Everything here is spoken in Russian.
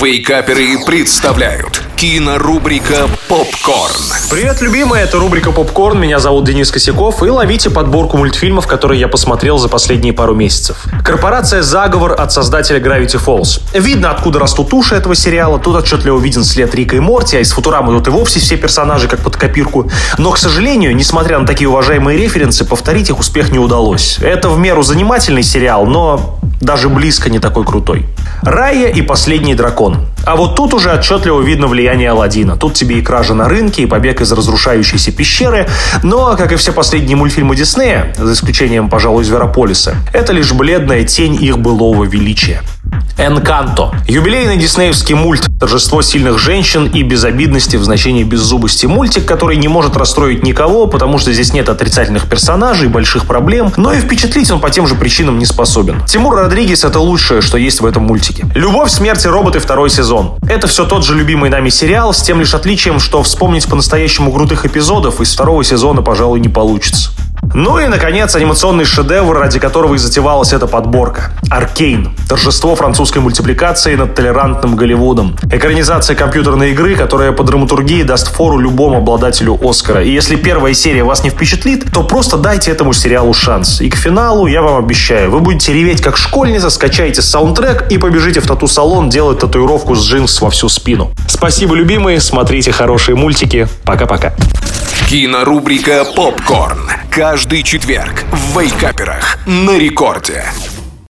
Вейкаперы представляют кинорубрика «Попкорн». Привет, любимые, это рубрика «Попкорн». Меня зовут Денис Косяков. И ловите подборку мультфильмов, которые я посмотрел за последние пару месяцев. Корпорация «Заговор» от создателя Gravity Falls. Видно, откуда растут уши этого сериала. Тут отчетливо виден след Рика и Морти, а из Футурамы тут и вовсе все персонажи как под копирку. Но, к сожалению, несмотря на такие уважаемые референсы, повторить их успех не удалось. Это в меру занимательный сериал, но даже близко не такой крутой. Рая и последний дракон. А вот тут уже отчетливо видно влияние Алладина. Тут тебе и кража на рынке, и побег из разрушающейся пещеры. Но, как и все последние мультфильмы Диснея, за исключением, пожалуй, Зверополиса, это лишь бледная тень их былого величия. Энканто. Юбилейный диснеевский мульт «Торжество сильных женщин» и безобидности в значении беззубости мультик, который не может расстроить никого, потому что здесь нет отрицательных персонажей, больших проблем, но и впечатлить он по тем же причинам не способен. Тимур Родригес — это лучшее, что есть в этом мультике. «Любовь, смерть и роботы» второй сезон. Это все тот же любимый нами сериал, с тем лишь отличием, что вспомнить по-настоящему крутых эпизодов из второго сезона, пожалуй, не получится. Ну и, наконец, анимационный шедевр, ради которого и затевалась эта подборка. «Аркейн» — торжество французской мультипликации над толерантным Голливудом. Экранизация компьютерной игры, которая по драматургии даст фору любому обладателю Оскара. И если первая серия вас не впечатлит, то просто дайте этому сериалу шанс. И к финалу, я вам обещаю, вы будете реветь как школьница, скачаете саундтрек и побежите в тату-салон делать татуировку с джинс во всю спину. Спасибо, любимые, смотрите хорошие мультики. Пока-пока. Кинорубрика «Попкорн». Каждый четверг в Вейкаперах на рекорде.